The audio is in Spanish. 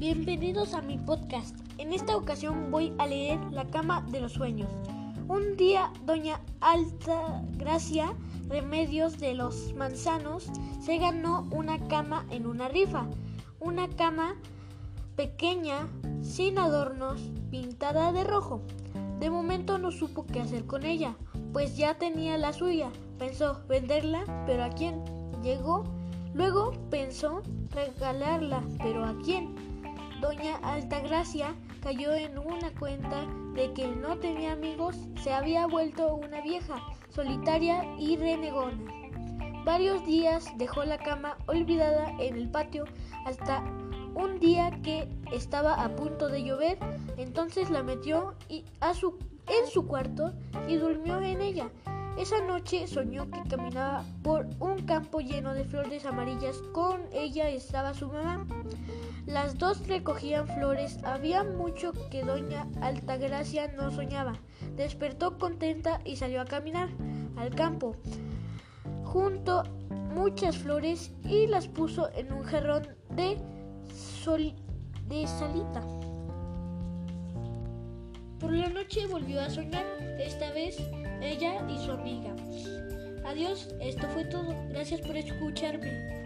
Bienvenidos a mi podcast. En esta ocasión voy a leer La cama de los sueños. Un día, doña Altagracia Remedios de los Manzanos se ganó una cama en una rifa. Una cama pequeña, sin adornos, pintada de rojo. De momento no supo qué hacer con ella, pues ya tenía la suya. Pensó venderla, pero ¿a quién? Llegó. Luego pensó regalarla, pero ¿a quién? Doña Altagracia cayó en una cuenta de que no tenía amigos, se había vuelto una vieja, solitaria y renegona. Varios días dejó la cama olvidada en el patio hasta un día que estaba a punto de llover, entonces la metió en su cuarto y durmió en ella. Esa noche soñó que caminaba por un campo lleno de flores amarillas. Con ella estaba su mamá. Las dos recogían flores. Había mucho que doña Altagracia no soñaba. Despertó contenta y salió a caminar al campo. Junto muchas flores y las puso en un jarrón de, sol, de salita. Por la noche volvió a soñar, esta vez ella y su amiga. Adiós, esto fue todo. Gracias por escucharme.